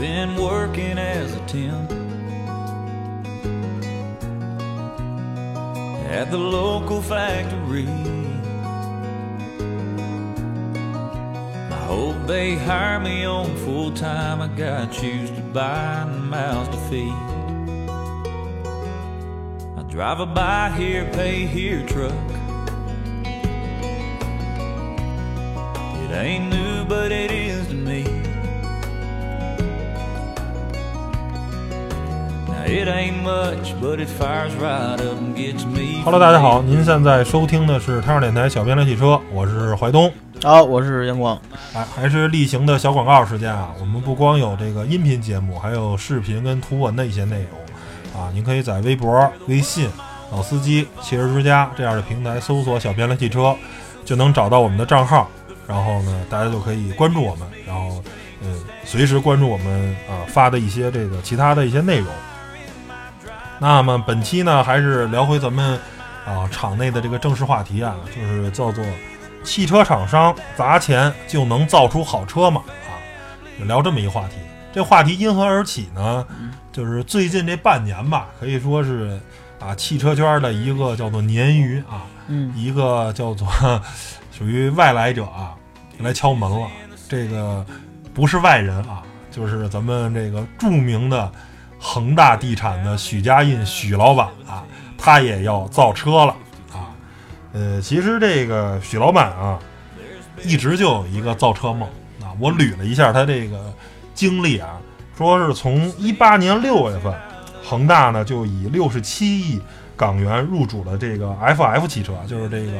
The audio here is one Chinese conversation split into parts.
been working as a temp at the local factory. I hope they hire me on full time. I got shoes to buy and mouths to feed. I drive a buy here, pay here truck. It ain't new, but it is to me. Hello，大家好，您现在收听的是太阳电台小编聊汽车，我是怀东。好，我是阳光。哎，还是例行的小广告时间啊！我们不光有这个音频节目，还有视频跟图文的一些内容啊。您可以在微博、微信、老司机、汽车之家这样的平台搜索“小编聊汽车”，就能找到我们的账号。然后呢，大家就可以关注我们，然后嗯，随时关注我们啊发的一些这个其他的一些内容。那么本期呢，还是聊回咱们啊场内的这个正式话题啊，就是叫做“汽车厂商砸钱就能造出好车吗？”啊，就聊这么一个话题。这话题因何而起呢？就是最近这半年吧，可以说是啊汽车圈的一个叫做鲶鱼啊，嗯，一个叫做 属于外来者啊来敲门了。这个不是外人啊，就是咱们这个著名的恒大地产的许家印许老板啊，他也要造车了啊。呃，其实这个许老板啊，一直就有一个造车梦啊。我捋了一下他这个经历啊，说是从一八年六月份，恒大呢就以六十七亿港元入主了这个 FF 汽车，就是这个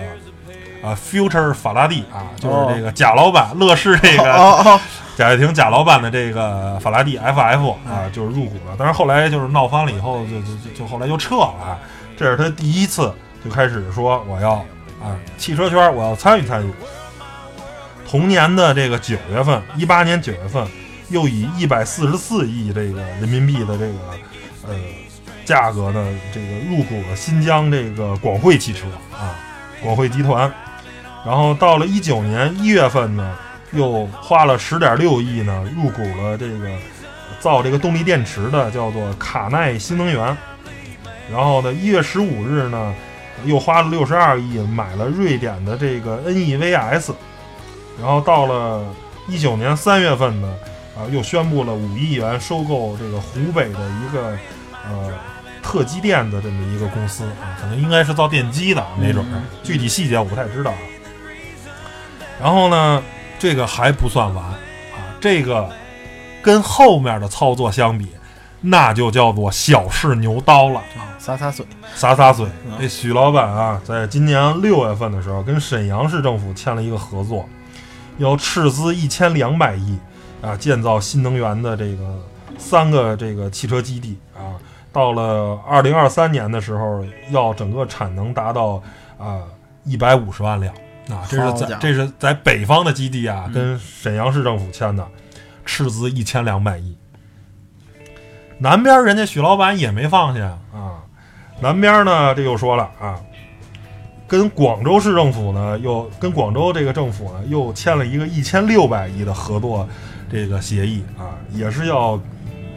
啊 Future 法拉第啊，就是这个贾老板乐视这个贾跃亭贾老板的这个法拉第 FF 啊，就是入股了。但是后来就是闹翻了以后，就就就就后来就撤了啊。这是他第一次就开始说我要啊汽车圈我要参与参与。同年的这个九月份，一八年九月份，又以一百四十四亿这个人民币的这个呃价格呢，这个入股了新疆这个广汇汽车啊，广汇集团。然后到了一九年一月份呢，又花了十点六亿呢，入股了这个造这个动力电池的叫做卡耐新能源。然后呢，一月十五日呢，又花了六十二亿买了瑞典的这个 NEVS。然后到了一九年三月份呢，啊，又宣布了五亿元收购这个湖北的一个呃特机电的这么一个公司啊，可能应该是造电机的，没准儿，具体细节我不太知道啊。然后呢，这个还不算完啊，这个跟后面的操作相比，那就叫做小试牛刀了啊。洒洒水，洒洒水。这许老板啊，在今年六月份的时候，跟沈阳市政府签了一个合作，要斥资一千两百亿啊，建造新能源的这个三个这个汽车基地啊。到了二零二三年的时候，要整个产能达到啊一百五十万辆啊，这是在这是在北方的基地啊，嗯。跟沈阳市政府签的，斥资一千两百亿。南边人家许老板也没放下啊，南边呢，这又说了啊，跟广州市政府呢，又跟广州这个政府呢，又签了一个一千六百亿的合作这个协议啊，也是要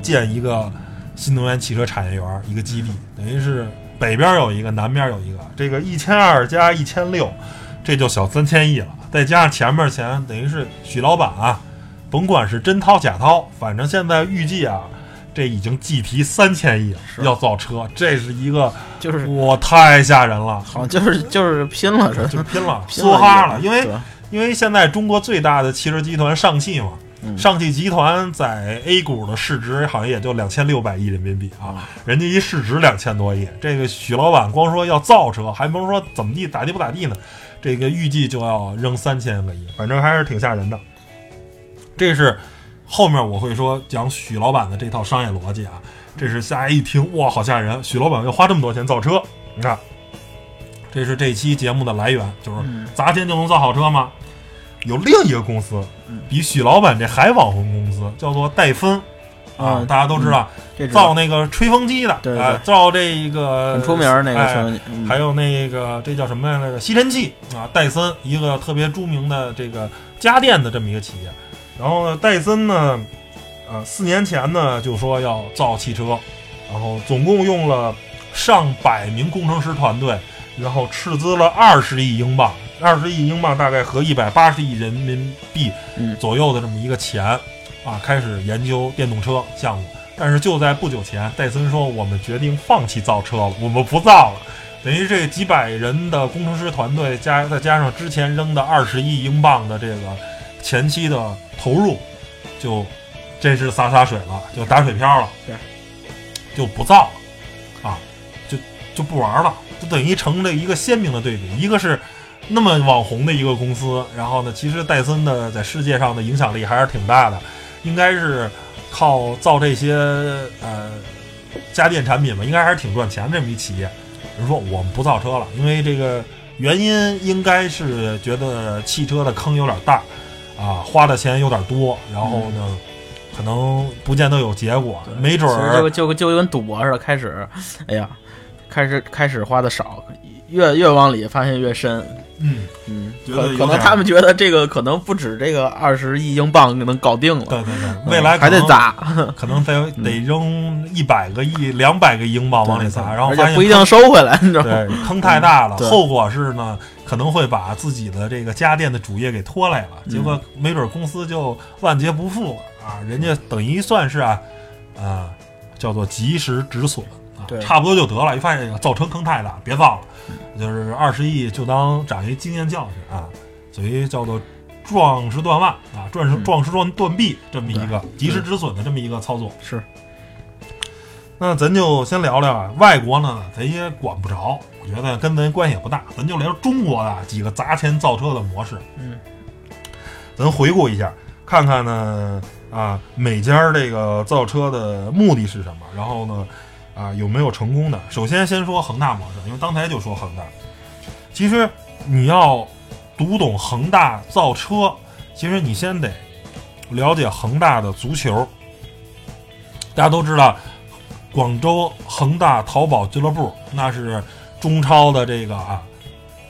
建一个新能源汽车产业园一个基地，等于是北边有一个，南边有一个，这个一千二加一千六，这就小三千亿了，再加上前面钱，等于是许老板啊，甭管是真掏假掏，反正现在预计啊。这已经计提三千亿了，要造车，这是一个就是我太吓人了，好像就是就是拼了似的，就拼了，梭哈了。因为因为现在中国最大的汽车集团上汽嘛，嗯上汽集团在 A 股的市值好像也就两千六百亿人民币啊，人家一市值两千多亿。这个许老板光说要造车，还甭说怎么地咋地不咋地呢，这个预计就要扔三千个亿，反正还是挺吓人的。这是后面我会说讲许老板的这套商业逻辑啊，这是大家一听哇，好吓人！许老板要花这么多钱造车，你看，这是这期节目的来源，就是嗯砸钱就能造好车吗？有另一个公司比许老板这还网红公司，叫做戴森啊，嗯大家都知道，造那个吹风机的，对造这一个很出名儿那个还有那个这叫什么呀？那个吸尘器啊，戴森一个特别著名的这个家电的这么一个企业。然后呢，戴森呢，呃，四年前呢就说要造汽车，然后总共用了上百名工程师团队，然后斥资了二十亿英镑，二十亿英镑大概合一百八十亿人民币嗯左右的这么一个钱，啊，开始研究电动车项目。但是就在不久前，戴森说我们决定放弃造车了，我们不造了。等于这几百人的工程师团队加再加上之前扔的二十亿英镑的这个前期的投入，就真是洒洒水了，就打水漂了，对，就不造了，啊，就就不玩了，就等于成了一个鲜明的对比，一个是那么网红的一个公司，然后呢，其实戴森的在世界上的影响力还是挺大的，应该是靠造这些呃家电产品吧，应该还是挺赚钱的这么一企业。人说我们不造车了，因为这个原因应该是觉得汽车的坑有点大，啊，花的钱有点多，然后呢，可能不见得有结果，没准儿就就就跟赌博似的，开始，哎呀，开始开始花的少，越越往里发现越深。嗯，嗯，觉得可可能他们觉得这个可能不止这个二十亿英镑能搞定了，对对对，嗯未来还得砸，可能得得扔一百个亿、两百个英镑往里砸，然后发现不一定收回来，你知道吗？坑太大了，后果是呢，可能会把自己的这个家电的主业给拖累了，结果没准公司就万劫不复了啊！人家等于算是啊，啊，叫做及时止损啊，差不多就得了。一发现这个造成坑太大，别造了，就是二十亿就当长一经验教训啊，所以叫做壮士断腕啊，壮士嗯壮士断断臂这么一个及时止损的这么一个操作。是，那咱就先聊聊啊，外国呢，咱也管不着，我觉得跟咱关系也不大。咱就聊中国的几个砸钱造车的模式。嗯，咱回顾一下，看看呢啊，每家这个造车的目的是什么，然后呢啊有没有成功的。首先先说恒大模式，因为刚才就说恒大，其实你要读懂恒大造车，其实你先得了解恒大的足球。大家都知道，广州恒大淘宝俱乐部那是中超的这个啊，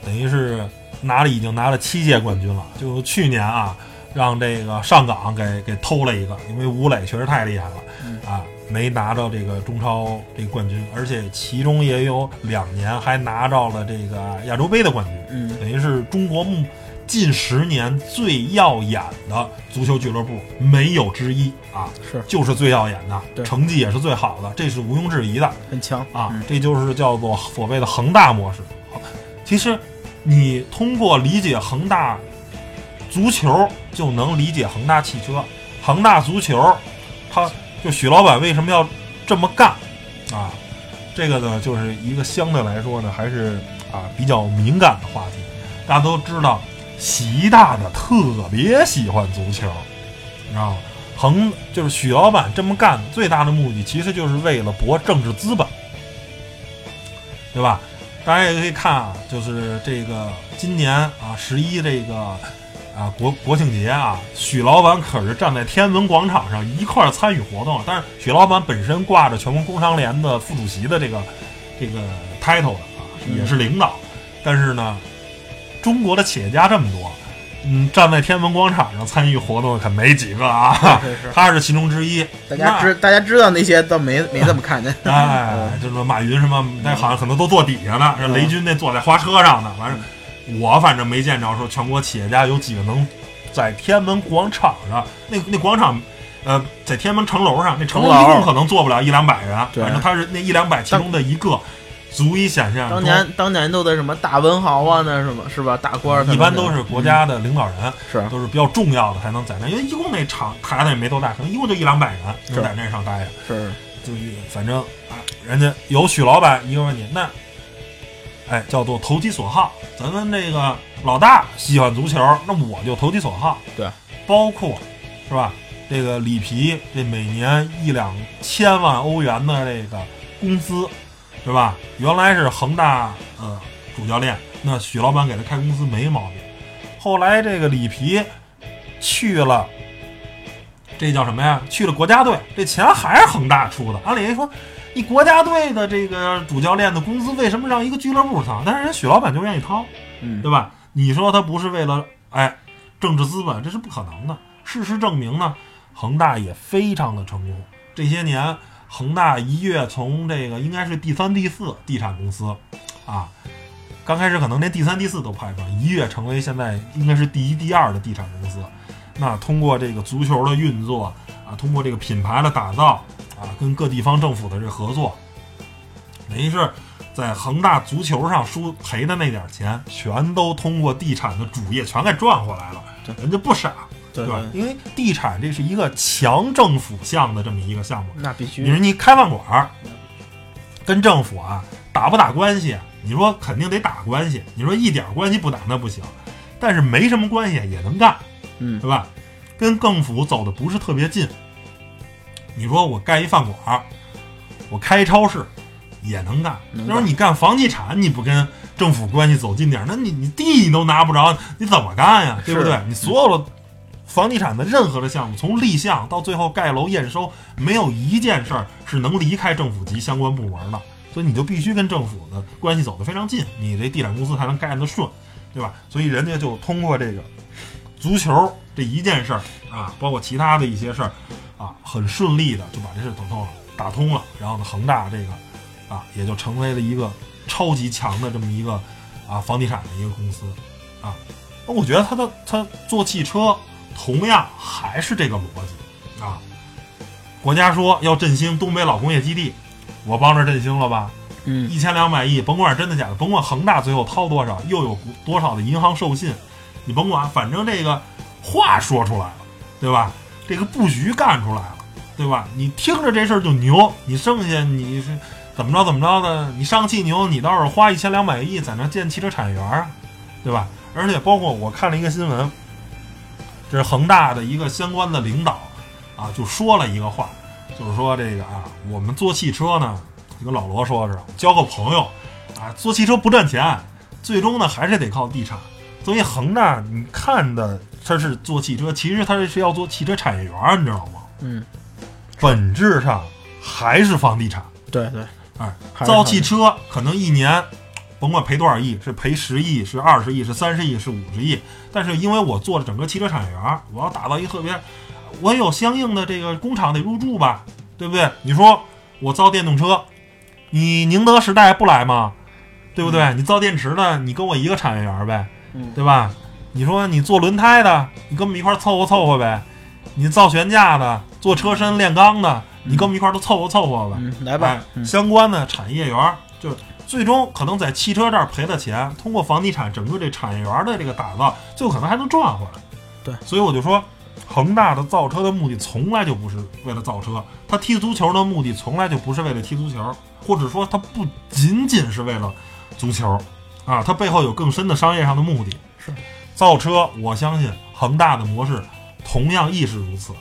等于是拿了已经拿了七届冠军了。就去年啊，让这个上港给给偷了一个，因为吴磊确实太厉害了嗯啊，没拿到这个中超这个冠军，而且其中也有两年还拿到了这个亚洲杯的冠军。嗯，等于是中国目近十年最耀眼的足球俱乐部，没有之一啊，是就是最耀眼的，成绩也是最好的，这是毋庸置疑的很强啊，嗯这就是叫做所谓的恒大模式。其实你通过理解恒大足球，就能理解恒大汽车。恒大足球，他就许老板为什么要这么干啊？这个呢，就是一个相对来说呢，还是啊比较敏感的话题。大家都知道，习大大特别喜欢足球，你知道吗？恒就是许老板这么干最大的目的，其实就是为了博政治资本，对吧？大家也可以看啊，就是这个今年啊十一这个啊国国庆节啊，许老板可是站在天安门广场上一块儿参与活动。但是许老板本身挂着全国工商联的副主席的这个这个 title 的啊，也是领导。但是呢，中国的企业家这么多，嗯，站在天安门广场上参与活动的可没几个啊，是是，他是其中之一。大家知大家知道那些倒没没怎么看见，哎，就是马云什么，那好像很多都坐底下呢。这雷军那坐在花车上呢。完事，我反正没见着说全国企业家有几个能在天安门广场上，那那广场，呃，在天安门城楼上，那城楼一共可能坐不了一两百人，反正他是那一两百其中的一个，足以想象当年当年都得什么大文豪啊，那什么是吧？大官儿一般都是国家的领导人，是都是比较重要的才能在那，因为一共那场台子也没多大，可能一共就一两百人能在那上待着。是就反正啊，人家有许老板一个问题，那哎叫做投其所好。咱们这个老大喜欢足球，那我就投其所好。对，包括是吧？这个里皮这每年一两千万欧元的这个工资，对吧？原来是恒大呃主教练，那许老板给他开工资没毛病。后来这个里皮去了。这叫什么呀？去了国家队，这钱还是恒大出的。按理说，你国家队的这个主教练的工资为什么让一个俱乐部掏？但是人许老板就愿意掏，嗯对吧？你说他不是为了哎政治资本，这是不可能的。事实证明呢，恒大也非常的成功。这些年，恒大一跃从这个应该是第三、第四地产公司，啊，刚开始可能连第三、第四都排不上，一跃成为现在应该是第一、第二的地产公司。那通过这个足球的运作啊，通过这个品牌的打造啊，跟各地方政府的这合作，等于是在恒大足球上输赔的那点钱，全都通过地产的主业全给赚回来了。对人家不傻，对吧？因为地产这是一个强政府项的这么一个项目。那必须你说你开饭馆儿，跟政府啊打不打关系？你说肯定得打关系。你说一点关系不打那不行，但是没什么关系也能干，嗯对吧？跟政府走的不是特别近。你说我盖一饭馆儿，我开一超市，也能干。能要是你干房地产，你不跟政府关系走近点儿，那你你地你都拿不着，你怎么干呀？对不对？你所有的房地产的任何的项目，从立项到最后盖楼验收，没有一件事儿是能离开政府及相关部门的，所以你就必须跟政府的关系走得非常近，你这地产公司才能干得顺，对吧？所以人家就通过这个足球这一件事儿啊，包括其他的一些事儿啊，很顺利的就把这事等通了，打通了，然后呢，恒大这个啊，也就成为了一个超级强的这么一个啊房地产的一个公司啊。那我觉得他的他做汽车同样还是这个逻辑啊。国家说要振兴东北老工业基地，我帮着振兴了吧？嗯一千两百亿，甭管是真的假的，甭管恒大最后掏多少，又有多少的银行授信，你甭管，反正这个话说出来了，对吧？这个布局干出来了，对吧？你听着这事儿就牛，你剩下你是怎么着怎么着的，你上汽牛，你倒是花一千两百亿在那建汽车产业园儿，对吧？而且包括我看了一个新闻，这是恒大的一个相关的领导啊，就说了一个话，就是说这个啊，我们做汽车呢，就跟老罗说是交个朋友啊，做汽车不赚钱，最终呢还是得靠地产。所以恒大，你看的他是做汽车，其实它是要做汽车产业园，你知道吗？嗯，本质上还是房地产。对对，哎，造汽车可能一年，甭管赔多少亿，是赔十亿，是二十亿，是三十亿，是五十亿。但是因为我做了整个汽车产业园，我要打造一个特别，我有相应的这个工厂得入驻吧，对不对？你说我造电动车，你宁德时代不来吗？对不对？你造电池的，你跟我一个产业园呗，嗯对吧？你说你做轮胎的，你跟我们一块儿凑合凑合呗。你造悬架的，做车身炼钢的，你跟我们一块儿都凑合凑合吧。嗯，来吧相关的产业园儿，就是最终可能在汽车这儿赔的钱，通过房地产整个这产业园儿的这个打造，最后可能还能赚回来。对，所以我就说，恒大的造车的目的从来就不是为了造车，他踢足球的目的从来就不是为了踢足球，或者说他不仅仅是为了足球啊，它背后有更深的商业上的目的。是造车，我相信恒大的模式同样亦是如此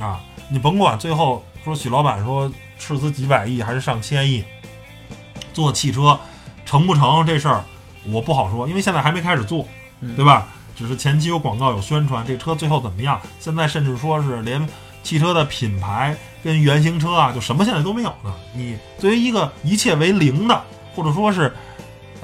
啊！你甭管最后说许老板说斥资几百亿还是上千亿做汽车成不成这事儿，我不好说，因为现在还没开始做，嗯对吧？只是前期有广告有宣传，这车最后怎么样？现在甚至说是连汽车的品牌跟原型车啊，就什么现在都没有呢。你作为一个一切为零的，或者说是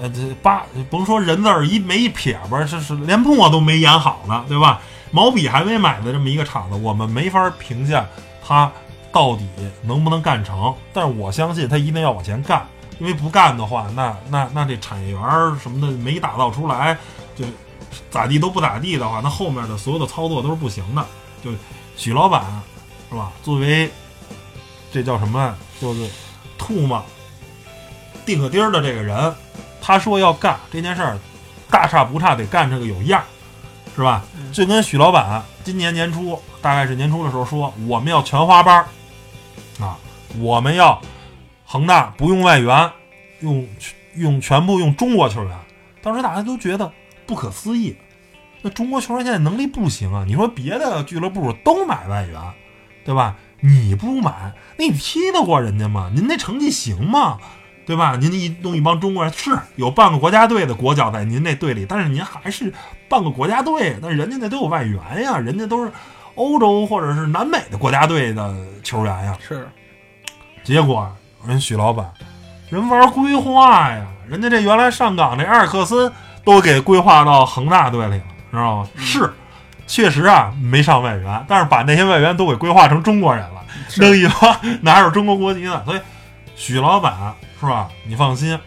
呃这八甭说人字儿一没一撇吧，是是连墨都没研好呢，对吧？毛笔还没买的这么一个厂子，我们没法评价它到底能不能干成。但是我相信它一定要往前干，因为不干的话，那那那这产业园儿什么的没打造出来，就咋地都不咋地的话，那后面的所有的操作都是不行的。就许老板是吧？作为这叫什么？就是吐沫钉个钉儿的这个人，他说要干这件事儿，大差不差得干这个有样儿，是吧？嗯就跟许老板今年年初，大概是年初的时候说，我们要全花班儿啊，我们要恒大不用外援，用用全部用中国球员。当时大家都觉得不可思议，那中国球员现在能力不行啊！你说别的俱乐部都买外援，对吧？你不买，那你踢得过人家吗？您那成绩行吗？对吧？您一弄一帮中国人是有半个国家队的国脚在您那队里，但是您还是半个国家队，那人家那都有外援呀，人家都是欧洲或者是南美的国家队的球员呀。是结果人许老板，人玩规划呀，人家这原来上港这埃尔克森都给规划到恒大队里了，知道吗？是，确实啊没上外援，但是把那些外援都给规划成中国人了，是弄一帮 哪有中国国籍的？所以许老板是吧？你放心，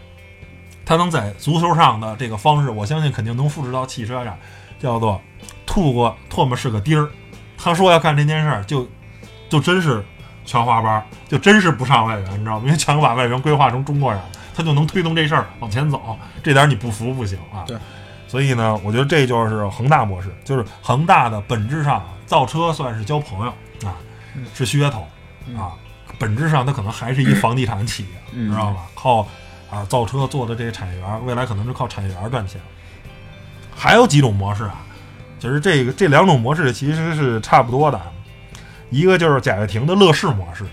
他能在足球上的这个方式，我相信肯定能复制到汽车上，叫做吐过唾沫是个钉儿。他说要干这件事儿，就就真是全华班，就真是不上外援，你知道吗？因为全把外援规划成中国人，他就能推动这事儿往前走。这点儿你不服不行啊！对。所以呢，我觉得这就是恒大模式，就是恒大的本质上造车算是交朋友啊，嗯是噱头啊，本质上它可能还是一房地产企业，嗯知道吧？靠啊造车做的这些产业园，未来可能是靠产业园赚钱。还有几种模式啊，就是这个这两种模式其实是差不多的，一个就是贾跃亭的乐视模式，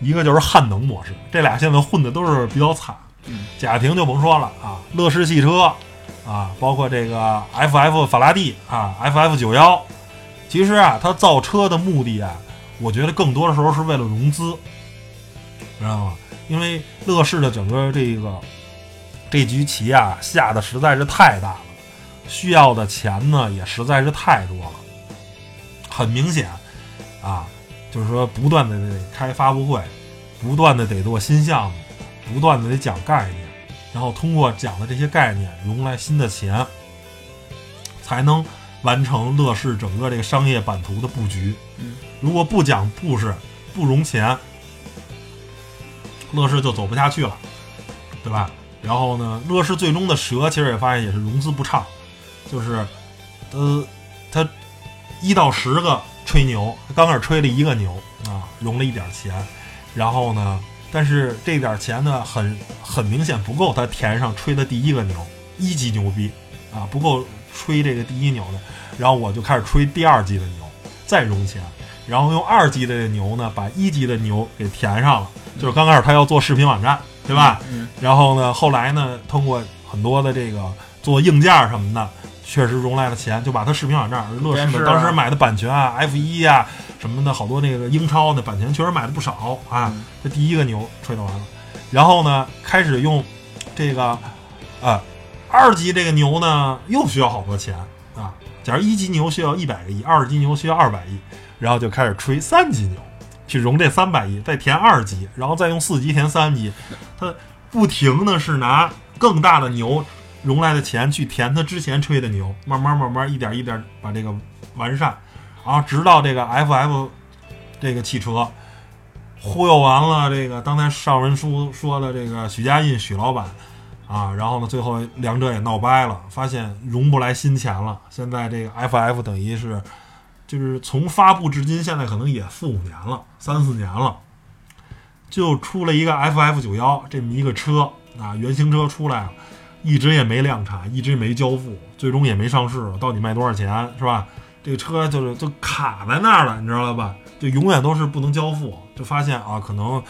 一个就是汉能模式，这俩现在混的都是比较惨。嗯贾跃亭就甭说了啊，乐视汽车啊，包括这个 FF 法拉第啊，FF 九幺，其实啊，它造车的目的啊，我觉得更多的时候是为了融资，知道吗？因为乐视的整个这个这局棋啊下的实在是太大了，需要的钱呢也实在是太多了，很明显啊，就是说不断的得开发布会，不断的得做新项目，不断的得讲概念，然后通过讲的这些概念融来新的钱，才能完成乐视整个这个商业版图的布局。嗯，如果不讲故事，不融钱，乐视就走不下去了，对吧？然后呢，乐视最终的蛇其实也发现也是融资不畅，就是呃，他一到十个吹牛，刚开始吹了一个牛啊，融了一点钱，然后呢，但是这点钱呢，很很明显不够他填上吹的第一个牛，一级牛逼啊，不够吹这个第一牛的，然后我就开始吹第二级的牛，再融钱，然后用二级的牛呢，把一级的牛给填上了，就是刚开始他要做视频网站，对吧？嗯然后呢，后来呢，通过很多的这个做硬件什么的，确实融来了钱，就把他视频网站，乐视当时买的版权啊，F 一啊什么的，好多那个英超的版权确实买的不少啊。嗯这第一个牛吹得完了，然后呢，开始用这个呃二级这个牛呢，又需要好多钱啊。假如一级牛需要一百个亿，二级牛需要二百亿，然后就开始吹三级牛，去融这三百亿，再填二级，然后再用四级填三级，他不停的是拿更大的牛融来的钱去填他之前吹的牛，慢慢慢慢一点一点把这个完善，然后直到这个 FF 这个汽车忽悠完了这个刚才上文书说的这个许家印许老板啊，然后呢最后两者也闹掰了，发现融不来新钱了，现在这个 FF 等于是就是从发布至今，现在可能也四五年了，三四年了。就出了一个 FF 九幺这么一个车啊，原型车出来了，一直也没量产，一直没交付，最终也没上市，到底卖多少钱是吧？这个车就是就卡在那儿了，你知道了吧？就永远都是不能交付，就发现啊，可能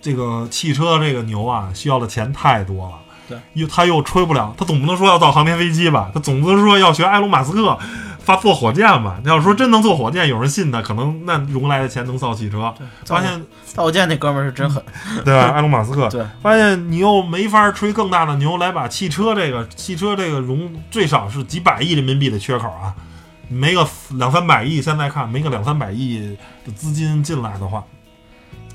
这个汽车这个牛啊，需要的钱太多了。对，又他又吹不了，他总不能说要造航天飞机吧？他总不能说要学埃隆马斯克发坐火箭吧？要说真能坐火箭，有人信他，可能那融来的钱能造汽车。发现造箭那哥们儿是真狠，对吧？埃隆马斯克对，发现你又没法吹更大的牛来把汽车这个汽车这个融最少是几百亿人民币的缺口啊，没个两三百亿，现在看没个两三百亿的资金进来的话，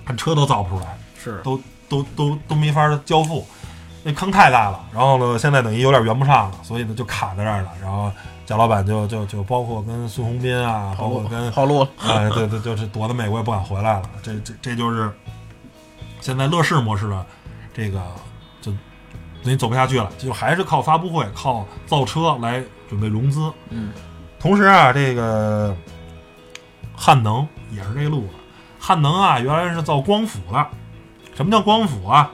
看车都造不出来，是都都都都没法交付，那坑太大了。然后呢，现在等于有点圆不上了，所以呢就卡在这儿了。然后贾老板就就就包括跟孙宏斌啊，包括跟跑路了，哎，对对，就是躲到美国也不敢回来了。这这这就是现在乐视模式的这个就等于走不下去了，就还是靠发布会、靠造车来准备融资。嗯，同时啊，这个汉能也是这路子。汉能啊，原来是造光伏的。什么叫光伏啊？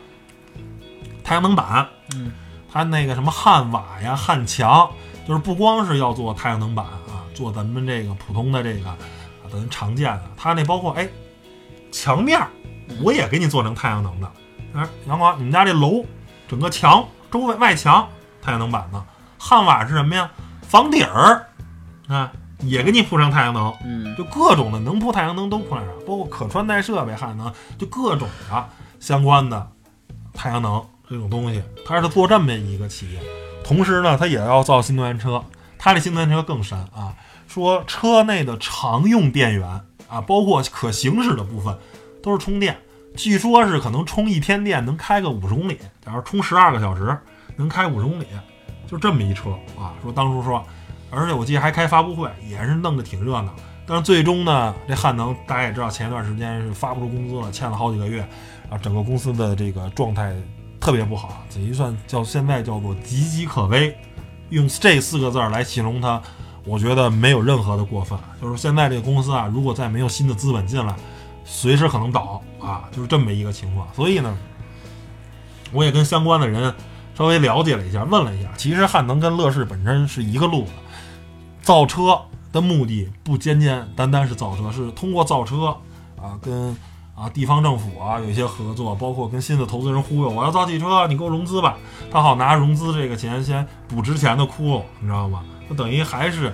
太阳能板。嗯，它那个什么汉瓦呀、汉墙，就是不光是要做太阳能板啊，做咱们这个普通的这个啊，咱常见的，它那包括哎墙面儿，我也给你做成太阳能的。哎，阳光，你们家这楼整个墙周围外墙太阳能板的，汉瓦是什么呀？房顶儿啊，也给你铺上太阳能。嗯，就各种的能铺太阳能都铺上，包括可穿戴设备汉能，就各种的相关的太阳能这种东西，它是做这么一个企业。同时呢，它也要造新能源车，它这新能源车更神啊，说车内的常用电源啊，包括可行驶的部分都是充电，据说是可能充一天电能开个五十公里，假如充十二个小时能开五十公里，就这么一车啊。说当初说，而且我记得还开发布会，也是弄得挺热闹。但是最终呢，这汉能大家也知道，前一段时间是发不出工资了，欠了好几个月，啊，整个公司的这个状态特别不好，这一算叫现在叫做岌岌可危。用这四个字儿来形容它，我觉得没有任何的过分。就是现在这个公司啊，如果再没有新的资本进来，随时可能倒啊，就是这么一个情况。所以呢，我也跟相关的人稍微了解了一下，问了一下，其实汉能跟乐视本身是一个路子，造车的目的不简简单单是造车，是通过造车啊，跟啊地方政府啊有一些合作，包括跟新的投资人忽悠，我要造汽车，你给我融资吧，他好拿融资这个钱先补之前的窟窿，你知道吗？那等于还是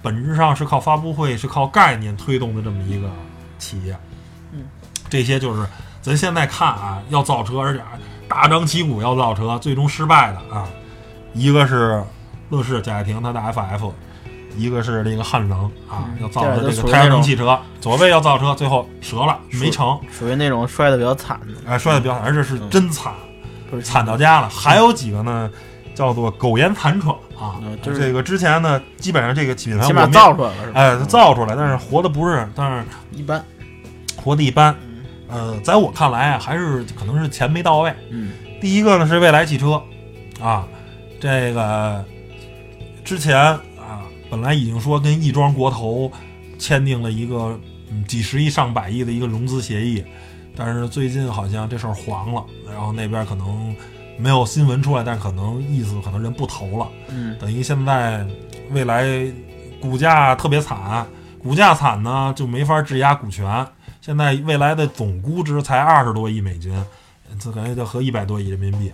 本质上是靠发布会，是靠概念推动的这么一个企业。嗯，这些就是咱现在看啊，要造车，而且大张旗鼓要造车，最终失败的啊，一个是乐视贾跃亭他的 FF。一个是这个汉能啊，要造的这个太阳能汽车，左背要造车，最后折了，没成，属于那种摔的比较惨的，哎，摔的比较惨，而且是真惨，惨到家了。还有几个呢，叫做苟延残喘啊，就是这个之前呢，基本上这个品牌起码造出来了，哎，造出来，但是活的不是，但是一般，活的一般。呃，在我看来啊，还是可能是钱没到位。嗯，第一个呢是未来汽车啊，这个之前。本来已经说跟亦庄国投签订了一个几十亿上百亿的一个融资协议，但是最近好像这事儿黄了，然后那边可能没有新闻出来，但可能意思可能人不投了。嗯，等于现在未来股价特别惨，股价惨呢就没法质押股权。现在未来的总估值才二十多亿美金，这感觉就合一百多亿人民币。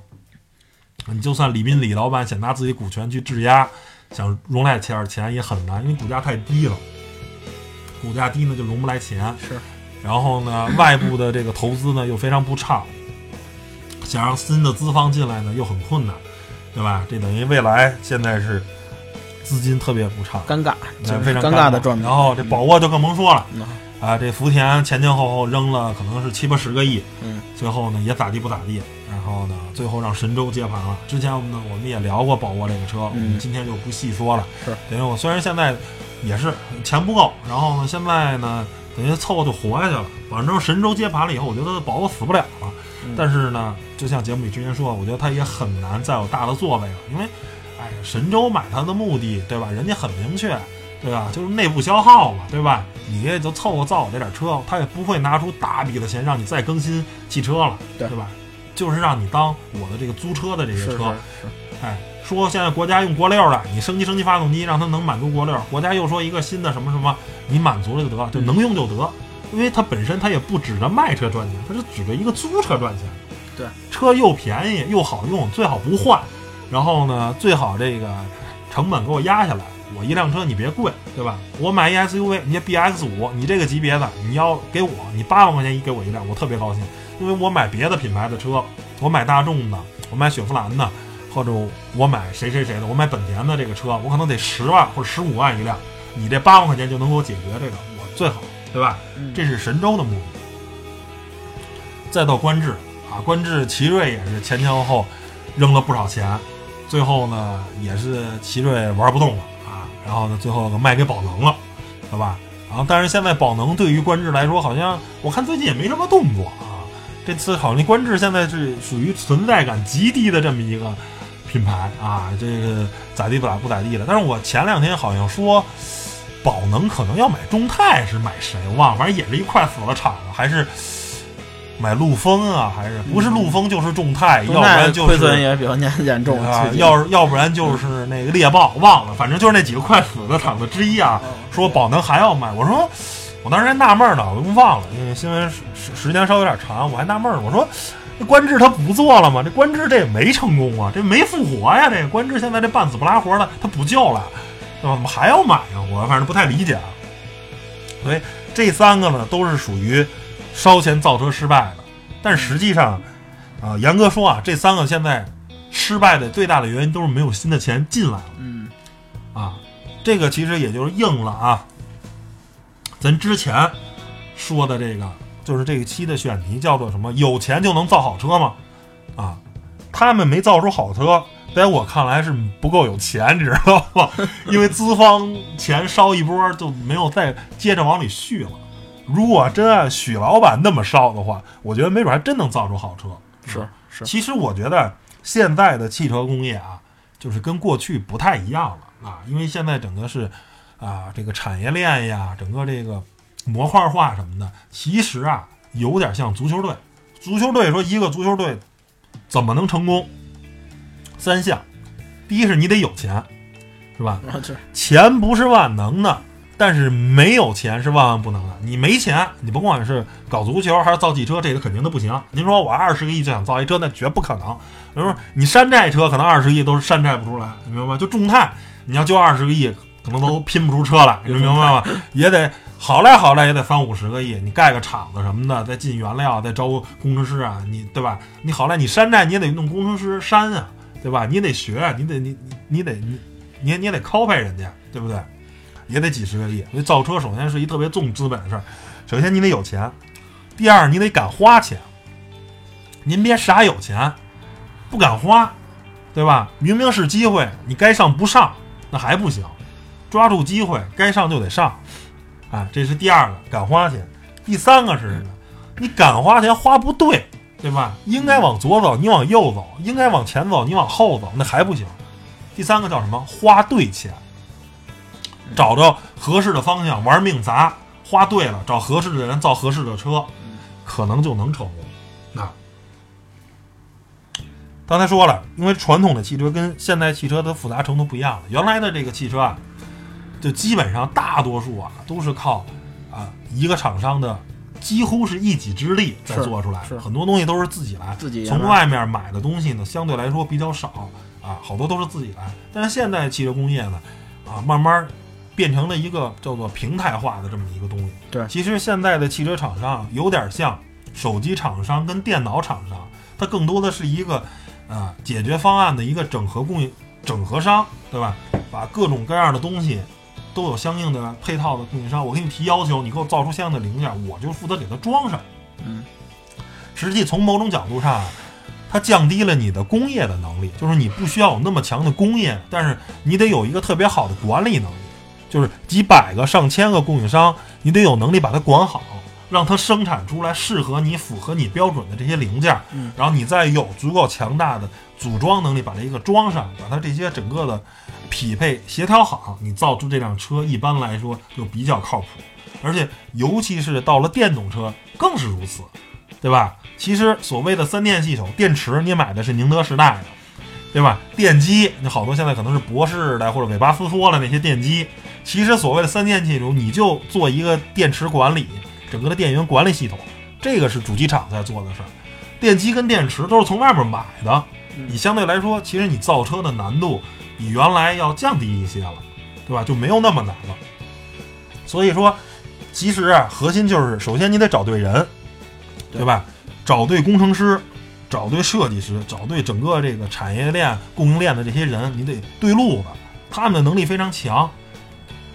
你就算李斌李老板想拿自己股权去质押。想融来点钱也很难，因为股价太低了。股价低呢，就融不来钱。是，然后呢，外部的这个投资呢又非常不畅，想让新的资方进来呢又很困难，对吧？这等于未来现在是资金特别不畅，尴尬，非常尴尬的状态。然后这宝沃就更甭说了，啊，这福田前前后后扔了可能是七八十个亿，嗯，最后呢也咋地不咋地。然后呢，最后让神州接盘了。之前我们呢，我们也聊过宝沃这个车，我们今天就不细说了。是，等于我虽然现在也是钱不够，然后呢，现在呢，等于凑合就活下去了。反正神州接盘了以后，我觉得宝沃死不了了。但是呢，就像节目里之前说，我觉得他也很难再有大的作为了，因为，哎，神州买它的目的，对吧？人家很明确，对吧？就是内部消耗嘛，对吧？你也就凑合造我这点车，他也不会拿出大笔的钱让你再更新汽车了，对吧？就是让你当我的这个租车的这些车，哎，说现在国家用国六了，你升级升级发动机，让它能满足国六。国家又说一个新的什么什么，你满足了就得，就能用就得，因为它本身它也不指着卖车赚钱，它是指着一个租车赚钱。对，车又便宜又好用，最好不换，然后呢，最好这个成本给我压下来。我一辆车你别贵，对吧？我买一 SUV，你 BX 五，你这个级别的你要给我，你八万块钱一给我一辆，我特别高兴。因为我买别的品牌的车，我买大众的，我买雪佛兰的，或者我买谁谁谁的，我买本田的这个车，我可能得十万或者十五万一辆，你这八万块钱就能给我解决这个，我最好，对吧？这是神州的目的。再到观致啊，观致奇瑞也是前前后后扔了不少钱，最后呢也是奇瑞玩不动了啊，然后呢最后卖给宝能了，对吧？然后但是现在宝能对于观致来说，好像我看最近也没什么动作啊。这次好像观致现在是属于存在感极低的这么一个品牌啊，这个咋地不咋不咋地的。但是我前两天好像说，宝能可能要买中泰，是买谁我忘了，反正也是一块死了厂了，还是买陆风啊，还是不是陆风就是众泰，要不然就是亏损也比较严严重啊，要是要不然就是那个猎豹，忘了，反正就是那几个快死的厂子之一啊。说宝能还要卖，我说。我当时还纳闷呢，我又忘了，因为新闻时时间稍微有点长，我还纳闷呢。我说，这官制他不做了吗？这官制这也没成功啊，这没复活呀。这个官制现在这半死不拉活的，他不救了，怎么还要买呀？我反正不太理解啊。所以这三个呢，都是属于烧钱造车失败的。但实际上，啊，严格说啊，这三个现在失败的最大的原因都是没有新的钱进来了。嗯，啊。这个其实也就是应了啊，咱之前说的这个，就是这一期的选题叫做什么？有钱就能造好车吗？啊，他们没造出好车，在我看来是不够有钱，你知道吗？因为资方钱烧一波就没有再接着往里续了。如果真按许老板那么烧的话，我觉得没准还真能造出好车。是是，其实我觉得现在的汽车工业啊，就是跟过去不太一样了啊，因为现在整个是啊这个产业链呀，整个这个模块化什么的，其实啊有点像足球队。足球队说一个足球队怎么能成功？三项，第一是你得有钱，是吧？钱不是万能的，但是没有钱是万万不能的。你没钱，你甭管是搞足球还是造汽车，这个肯定都不行。您说我二十个亿就想造一车，那绝不可能。比如说你山寨车，可能二十亿都是山寨不出来，你明白吗？就众泰，你要就二十个亿，可能都拼不出车来，你明白吗？也得好赖好赖也得翻五十个亿，你盖个厂子什么的，再进原料，再招工程师啊，你对吧？你好赖你山寨你也得弄工程师山啊，对吧？你也得学啊，你得你你你得你你也你也得 copy 人家，对不对？也得几十个亿。所以造车首先是一特别重资本的事儿，首先你得有钱，第二你得敢花钱。您别傻有钱，不敢花，对吧？明明是机会，你该上不上，那还不行。抓住机会，该上就得上，啊，这是第二个敢花钱。第三个是什么？你敢花钱花不对，对吧？应该往左走，你往右走；应该往前走，你往后走，那还不行。第三个叫什么？花对钱，找着合适的方向，玩命砸，花对了，找合适的人造合适的车，可能就能成功。那刚才说了，因为传统的汽车跟现代汽车的复杂程度不一样了。原来的这个汽车啊，就基本上大多数啊都是靠啊一个厂商的几乎是一己之力在做出来的，很多东西都是自己来。自己从外面买的东西呢，相对来说比较少啊，好多都是自己来。但是现在汽车工业呢，啊，慢慢变成了一个叫做平台化的这么一个东西。对其实现在的汽车厂商有点像手机厂商跟电脑厂商，它更多的是一个啊解决方案的一个整合供应整合商，对吧？把各种各样的东西。都有相应的配套的供应商，我给你提要求，你给我造出相应的零件，我就负责给它装上。嗯，实际从某种角度上啊，它降低了你的工业的能力，就是你不需要有那么强的工业，但是你得有一个特别好的管理能力，就是几百个、上千个供应商，你得有能力把它管好，让它生产出来适合你、符合你标准的这些零件，嗯然后你再有足够强大的组装能力，把这个装上，把它这些整个的匹配协调好，你造出这辆车一般来说就比较靠谱，而且尤其是到了电动车更是如此。对吧？其实所谓的三电系统，电池你买的是宁德时代的，对吧？电机你好多现在可能是博士的或者韦巴斯说的那些电机，其实所谓的三电系统，你就做一个电池管理，整个的电源管理系统，这个是主机厂在做的事儿。电机跟电池都是从外面买的，你相对来说，其实你造车的难度比原来要降低一些了，对吧？就没有那么难了。所以说，其实啊，核心就是首先你得找对人，对吧？找对工程师，找对设计师，找对整个这个产业链、供应链的这些人，你得对路子，他们的能力非常强。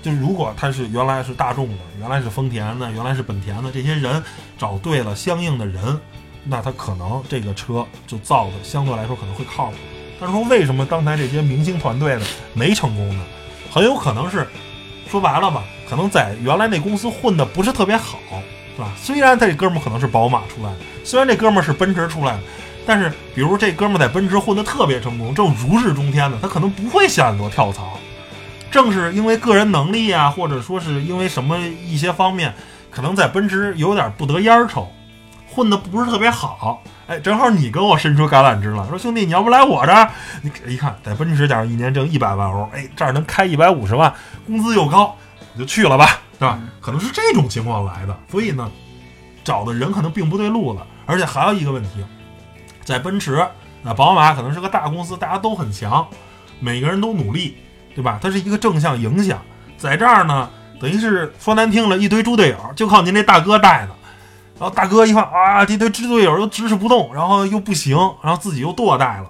就是如果他是原来是大众的，原来是丰田的，原来是本田的，这些人找对了相应的人，那他可能这个车就造的相对来说可能会靠谱。但是说为什么刚才这些明星团队的没成功呢？很有可能是说白了吧，可能在原来那公司混的不是特别好，是吧？虽然他这哥们可能是宝马出来的，虽然这哥们是奔驰出来的，但是比如这哥们在奔驰混得特别成功，正如日中天的，他可能不会想多跳槽。正是因为个人能力啊，或者说是因为什么一些方面，可能在奔驰有点不得烟儿抽，混得不是特别好。哎，正好你跟我伸出橄榄枝了，说兄弟，你要不来我这儿？你一看，在奔驰，假如一年挣一百万欧，哎，这儿能开一百五十万，工资又高，你就去了吧，对吧？可能是这种情况来的，所以呢，找的人可能并不对路子，而且还有一个问题，在奔驰那，宝马可能是个大公司，大家都很强，每个人都努力，对吧？它是一个正向影响，在这儿呢，等于是说难听了，一堆猪队友，就靠您这大哥带的。然后大哥一看啊，这堆猪队友又支持不动，然后又不行，然后自己又堕代了，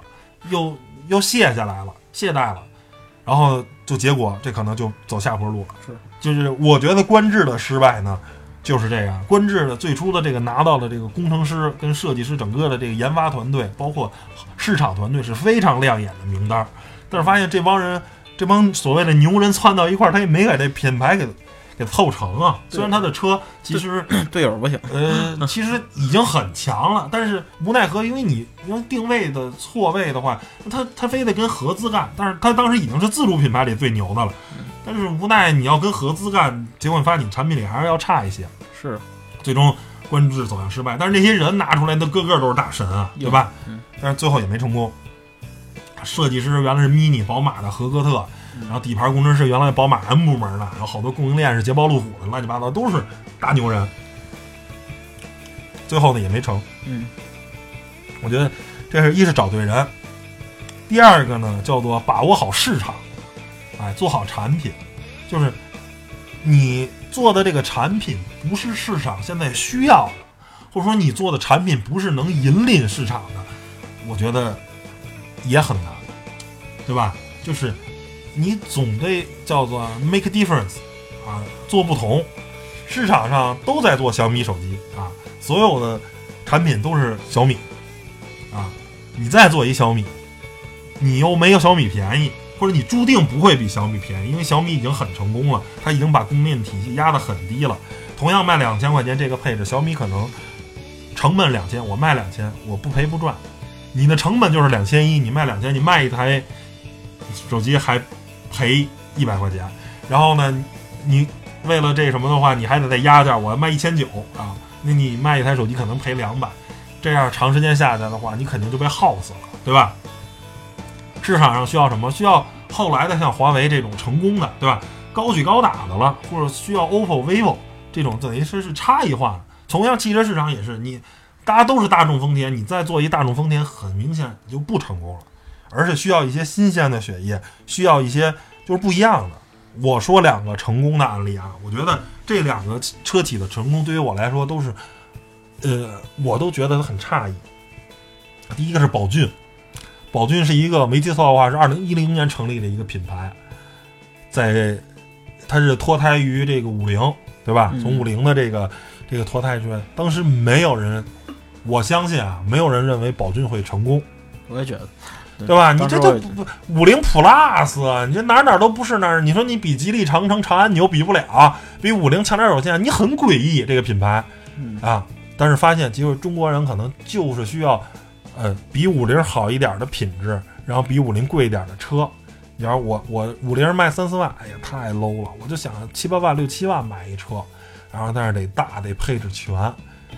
又又卸下来了，懈怠了。然然后就结果这可能就走下坡路了。是，就是我觉得官制的失败呢，就是这样。官制的最初的这个拿到的这个工程师跟设计师整个的这个研发团队，包括市场团队是非常亮眼的名单，但是发现这帮人这帮所谓的牛人窜到一块儿，他也没给这品牌给给凑成啊。虽然他的车其实 队友不行，呃，其实已经很强了，但是无奈何，因为你因为定位的错位的话，他他非得跟合资干，但是他当时已经是自主品牌里最牛的了，但是无奈你要跟合资干，结果你发现你产品力还是要差一些，是最终观致走向失败。但是那些人拿出来的个个都是大神啊，对吧？嗯但是最后也没成功。设计师原来是 MINI 宝马的合格特，然后底盘工程师原来宝马 M 部门的，然后好多供应链是捷豹路虎的，乱七八糟都是大牛人。最后呢也没成。嗯我觉得这是一是找对人，第二个呢叫做把握好市场，哎，做好产品，就是你做的这个产品不是市场现在需要的，或者说你做的产品不是能引领市场的，我觉得也很难，对吧？就是你总得叫做 make difference 啊，做不同。市场上都在做小米手机啊，所有的产品都是小米啊，你再做一小米，你又没有小米便宜，或者你注定不会比小米便宜，因为小米已经很成功了，它已经把供应链体系压得很低了。同样卖两千块钱这个配置，小米可能成本两千，我卖两千，我不赔不赚。你的成本就是两千一，你卖两千，你卖一台手机还赔一百块钱，然后呢，你为了这什么的话，你还得再压价，我要卖一千九啊，那你卖一台手机可能赔两百，这样长时间下来的话，你肯定就被耗死了，对吧？市场上需要什么？需要后来的像华为这种成功的，对吧？高举高打的了，或者需要 OPPO、vivo 这种等于是是差异化的。同样，汽车市场也是，你大家都是大众丰田，你再做一大众丰田，很明显你就不成功了，而且需要一些新鲜的血液，需要一些就是不一样的。我说两个成功的案例啊，我觉得这两个车企的成功对于我来说都是，呃，我都觉得很诧异。第一个是宝骏，宝骏是一个没记错的话是二零一零年成立的一个品牌，在它是脱胎于这个五菱，对吧？嗯从五菱的这个这个脱胎出来，当时没有人，我相信啊，没有人认为宝骏会成功，我也觉得，对吧？你这就不五菱 Plus，你这哪哪都不是那儿。你说你比吉利、长城、长安，你又比不了，比五菱强点儿有限，你很诡异这个品牌嗯啊。但是发现，其实中国人可能就是需要，呃，比五菱好一点的品质，然后比五菱贵一点的车。你要是我我五菱卖三四万，哎呀，太 low 了。我就想七八万、六七万买一车，然后但是得大，得配置全，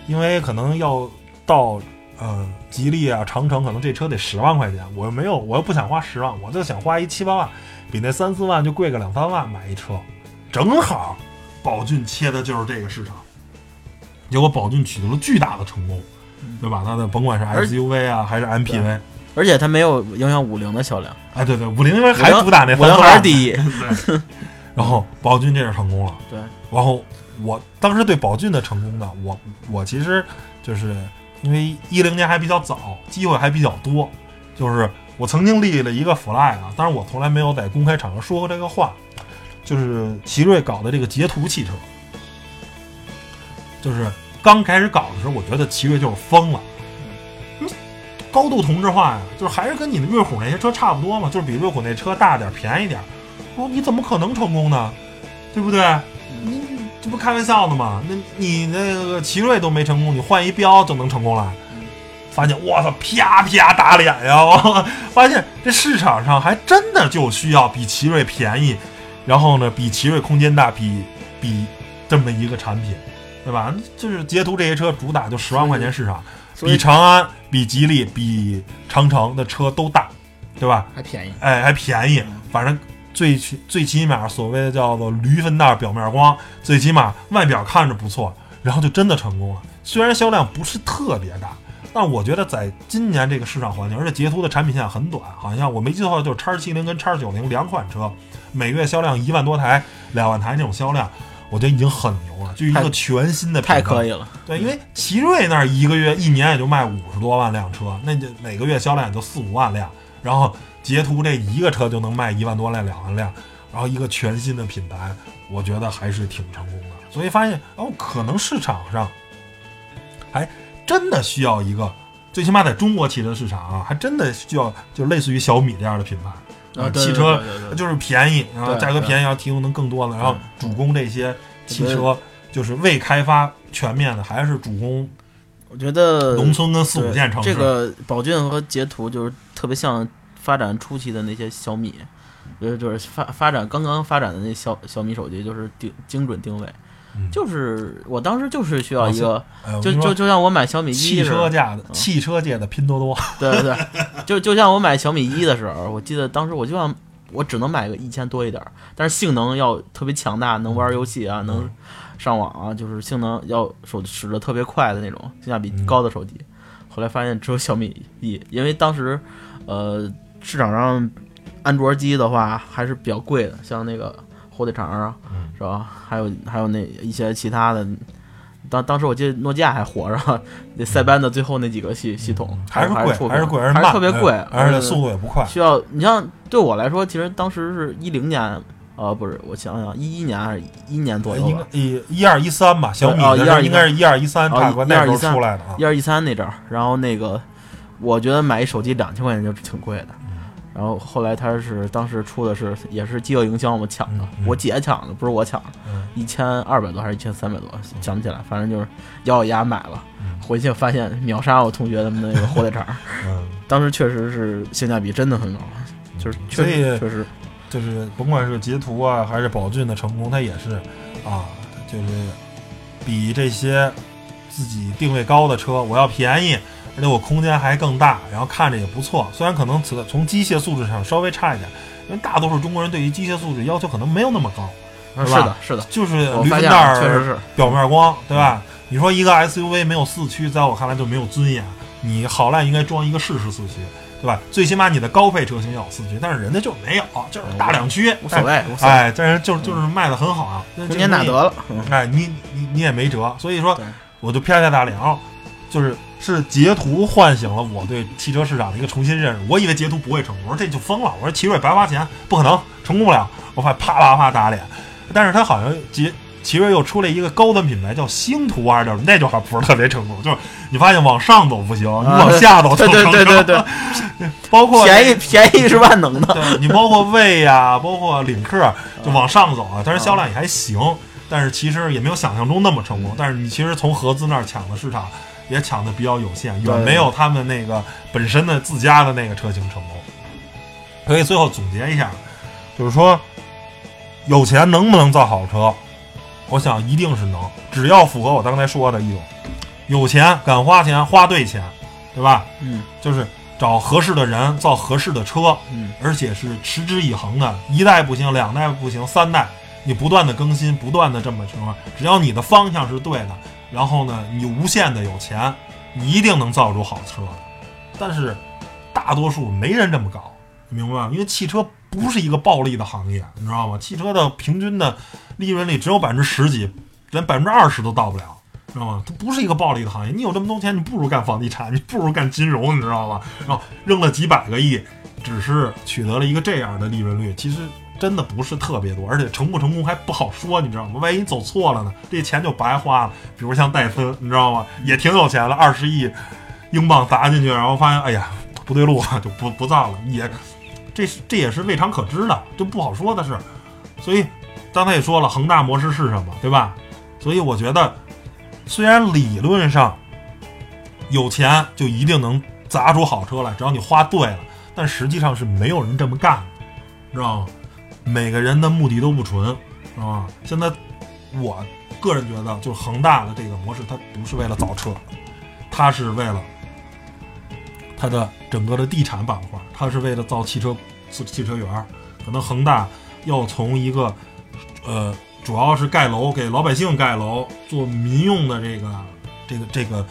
因为可能要到呃吉利啊、长城，可能这车得十万块钱，我又没有，我又不想花十万，我就想花一七八万，比那三四万就贵个两三万买一车，正好宝骏切的就是这个市场。结果宝骏取得了巨大的成功，对吧？它的甭管是 SUV 啊，还是 MPV，而且它没有影响五菱的销量，哎，对对，五菱因为还主打那五菱还是第一。然后宝骏这是成功了。对，然后我当时对宝骏的成功呢，我我其实就是因为一零年还比较早，机会还比较多，就是我曾经立了一个 flag 啊，但是我从来没有在公开场合说过这个话，就是奇瑞搞的这个捷途汽车，就是刚开始搞的时候，我觉得奇瑞就是疯了。你高度同质化呀，就是还是跟你的瑞虎那些车差不多嘛，就是比瑞虎那车大点、便宜点儿。我说你怎么可能成功呢？对不对？你你这不开玩笑呢吗？那你那个奇瑞都没成功，你换一标就能成功了？发现我操，啪啪打脸呀！我发现这市场上还真的就需要比奇瑞便宜，然后呢，比奇瑞空间大，比比这么一个产品，对吧？就是捷途这些车主打就十万块钱市场，比长安、比吉利、比长城的车都大，对吧？还便宜。哎，还便宜，反正最起最起码所谓的叫做驴粪蛋表面光，最起码外表看着不错，然后就真的成功了。虽然销量不是特别大，但我觉得在今年这个市场环境，而且捷途的产品线很短，好像我没记错就是叉七零跟叉九零两款车，每月销量一万多台、两万台这种销量，我觉得已经很牛了，就一个全新的太品牌可以了，对，因为奇瑞那儿一个月一年也就卖五十多万辆车，那就每个月销量也就四五万辆，然后捷途这一个车就能卖一万多辆、两万辆，然后一个全新的品牌，我觉得还是挺成功的。所以发现哦，可能市场上还真的需要一个，最起码在中国汽车市场啊，还真的需要就类似于小米这样的品牌。啊，汽车就是便宜，然后对对价格便宜，要提供能更多的，然后主攻这些汽车就是未开发全面的，还是主攻我觉得农村跟四五线城市。这个宝骏和捷途就是特别像发展初期的那些小米，就是就是发发展刚刚发展的那小小米手机，就是定精准定位。嗯。就是我当时就是需要一个，哎就就就像我买小米一汽车界的汽车界的拼多多，对对对，就就像我买小米一的时候，我记得当时我就想，我只能买个一千多一点儿，但是性能要特别强大，能玩游戏啊，能上网啊，就是性能要手使得特别快的那种，性价比高的手机。后来发现只有小米一，因为当时呃市场上安卓机的话还是比较贵的，像那个火腿肠啊，嗯是吧？还有还有那一些其他的。当当时我记得诺基亚还火着，那塞班的最后那几个系系统还是贵，还是贵，还是慢，特别贵，而且速度也不快。需要你像对我来说，其实当时是一零年，呃，不是，我想想，一一年还是一一年左右吧，一一二一三吧，小米哦的时候12应该是一二一三，哦差不多那时候出来的啊一。二一三那阵儿，然后那个我觉得买一手机两千块钱就挺贵的。嗯然后后来他是当时出的是也是饥饿营销嘛抢的，我姐抢的，不是我抢的，嗯。一千二百多还是一千三百多，想不起来，反正就是咬咬牙买了，嗯。回去发现秒杀我同学他们那个火腿肠，嗯，当时确实是性价比真的很高，就是确实确实。就是甭管是截图啊，还是宝骏的成功，它也是啊，就是比这些自己定位高的车，我要便宜，而且我空间还更大，然后看着也不错。虽然可能此从机械素质上稍微差一点，因为大多数中国人对于机械素质要求可能没有那么高，是吧嗯是的，是的，就是驴粪蛋儿、确实是。表面光，对吧？你说一个 SUV 没有四驱，在我看来就没有尊严。你好赖应该装一个适时四驱，对吧？最起码你的高配车型要有四驱，但是人家就没有，就是大两驱，无所谓，哎，但是就是就是卖的很好啊，那中间打得了。嗯哎，你你你也没辙，所以说我就啪啪打脸，就是是捷途唤醒了我对汽车市场的一个重新认识。我以为捷途不会成功，我说这就疯了，我说奇瑞白花钱，不可能成功不了。我怕啪啪啪打脸，但是他好像捷奇瑞又出了一个高端品牌叫星途二点零，那就还不是特别成功，就是你发现往上走不行，你往下走 对就成对对对功对，包括便宜便宜是万能的。对你包括魏呀、包括领克，就往上走啊，但是销量也还行，但是其实也没有想象中那么成功。但是你其实从合资那儿抢的市场也抢的比较有限，对远没有他们那个本身的自家的那个车型成功。所以最后总结一下，就是说，有钱能不能造好车？我想一定是能，只要符合我刚才说的一种，有钱敢花钱，花对钱，对吧？嗯就是找合适的人造合适的车，嗯，而且是持之以恒的，一代不行，两代不行，三代，你不断的更新，不断的这么什么，只要你的方向是对的，然后呢，你无限的有钱，你一定能造出好车。但是大多数没人这么搞，明白吗？因为汽车不是一个暴利的行业，你知道吗？汽车的平均的利润率只有百分之十几，连百分之二十都到不了。知道吗？它不是一个暴利的行业。你有这么多钱，你不如干房地产，你不如干金融，你知道吗？然后扔了几百个亿，只是取得了一个这样的利润率，其实真的不是特别多，而且成不成功还不好说，你知道吗？万一走错了呢，这钱就白花了。比如像戴森，你知道吗？也挺有钱了，二十亿英镑砸进去，然后发现哎呀不对路啊，就不不造了，也这这也是未尝可知的，就不好说的是。所以刚才也说了，恒大模式是什么，对吧？所以我觉得，虽然理论上有钱就一定能砸出好车来，只要你花对了，但实际上是没有人这么干的，知道吗？每个人的目的都不纯，知道吗？现在我个人觉得，就是恒大的这个模式，它不是为了造车，它是为了它的整个的地产板块，它是为了造汽车汽车园儿。可能恒大要从一个呃，主要是盖楼给老百姓盖楼，做民用的这个这个这个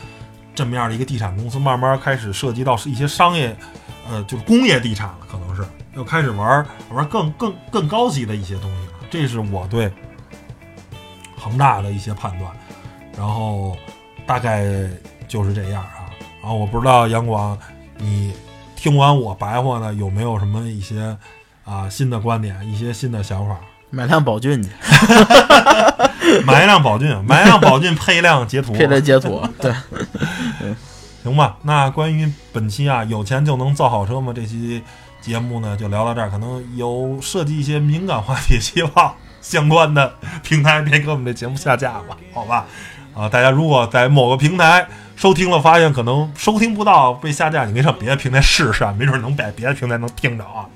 这么样的一个地产公司，慢慢开始涉及到一些商业，呃，就是工业地产了，可能是要开始玩玩更更更高级的一些东西了。这是我对恒大的一些判断，然后大概就是这样啊。然后我不知道杨广，你听完我白话呢，有没有什么一些啊新的观点，一些新的想法？买辆宝骏去，买一辆宝骏，买一辆宝骏配一辆捷途，配了截图，对，行吧？那关于本期啊，有钱就能造好车吗？这期节目呢，就聊到这儿，可能有涉及一些敏感话题，希望相关的平台别给我们这节目下架吧，好吧？啊，大家如果在某个平台收听了，发现可能收听不到被下架，你可以上别的平台试试啊，没准能在别的平台能听着啊，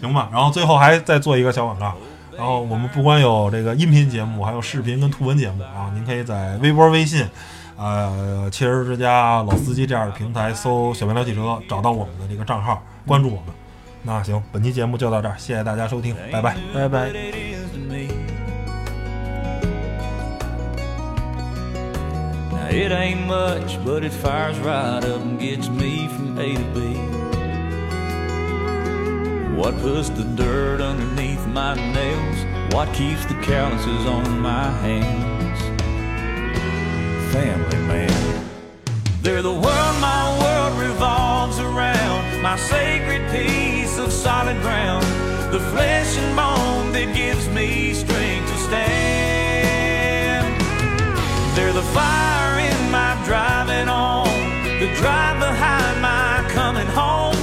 行吧？然后最后还再做一个小广告。然后我们不光有这个音频节目，还有视频跟图文节目啊！您可以在微博、微信，呃，汽车之家、老司机这样的平台搜“小白聊汽车”，找到我们的这个账号，关注我们。那行，本期节目就到这儿，谢谢大家收听，拜拜。拜拜。 It is to me. Now it ain't much, but it fires right up and gets me from A to B. What puts the dirt underneath my nails? What keeps the calluses on my hands? Family man. They're the world my world revolves around. My sacred piece of solid ground. The flesh and bone that gives me strength to stand. They're the fire in my driving on. The drive behind my coming home.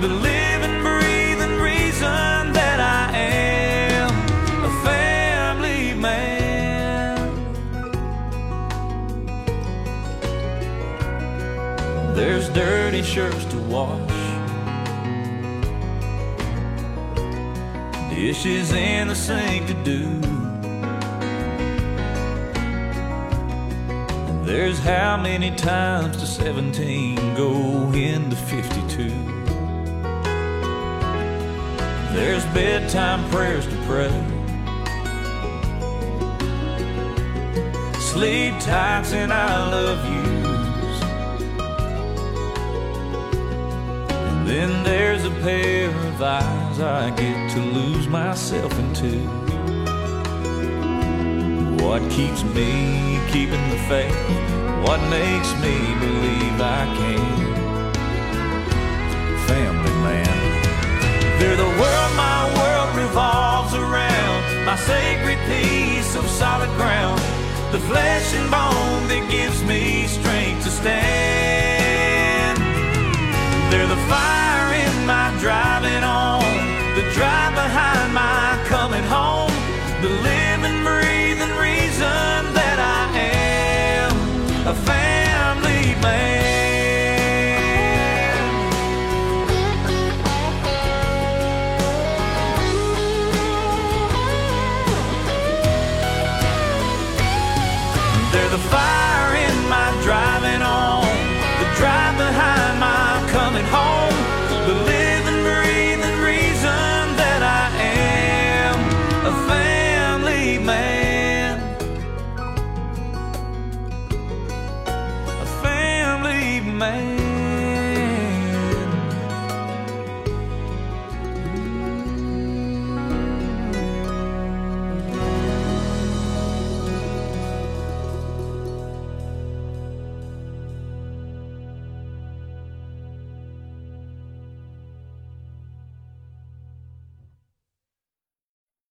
The living, breathing reason that I am a family man. There's dirty shirts to wash, dishes in the sink to do. And There's how many times to 17 go into 52. There's bedtime prayers to pray. Sleep tights and I love yous. Then there's a pair of eyes I get to lose myself into. What keeps me keeping the faith? What makes me believe I can? Family man. They're the world my world revolves around. My sacred piece of solid ground. The flesh and bone that gives me strength to stand.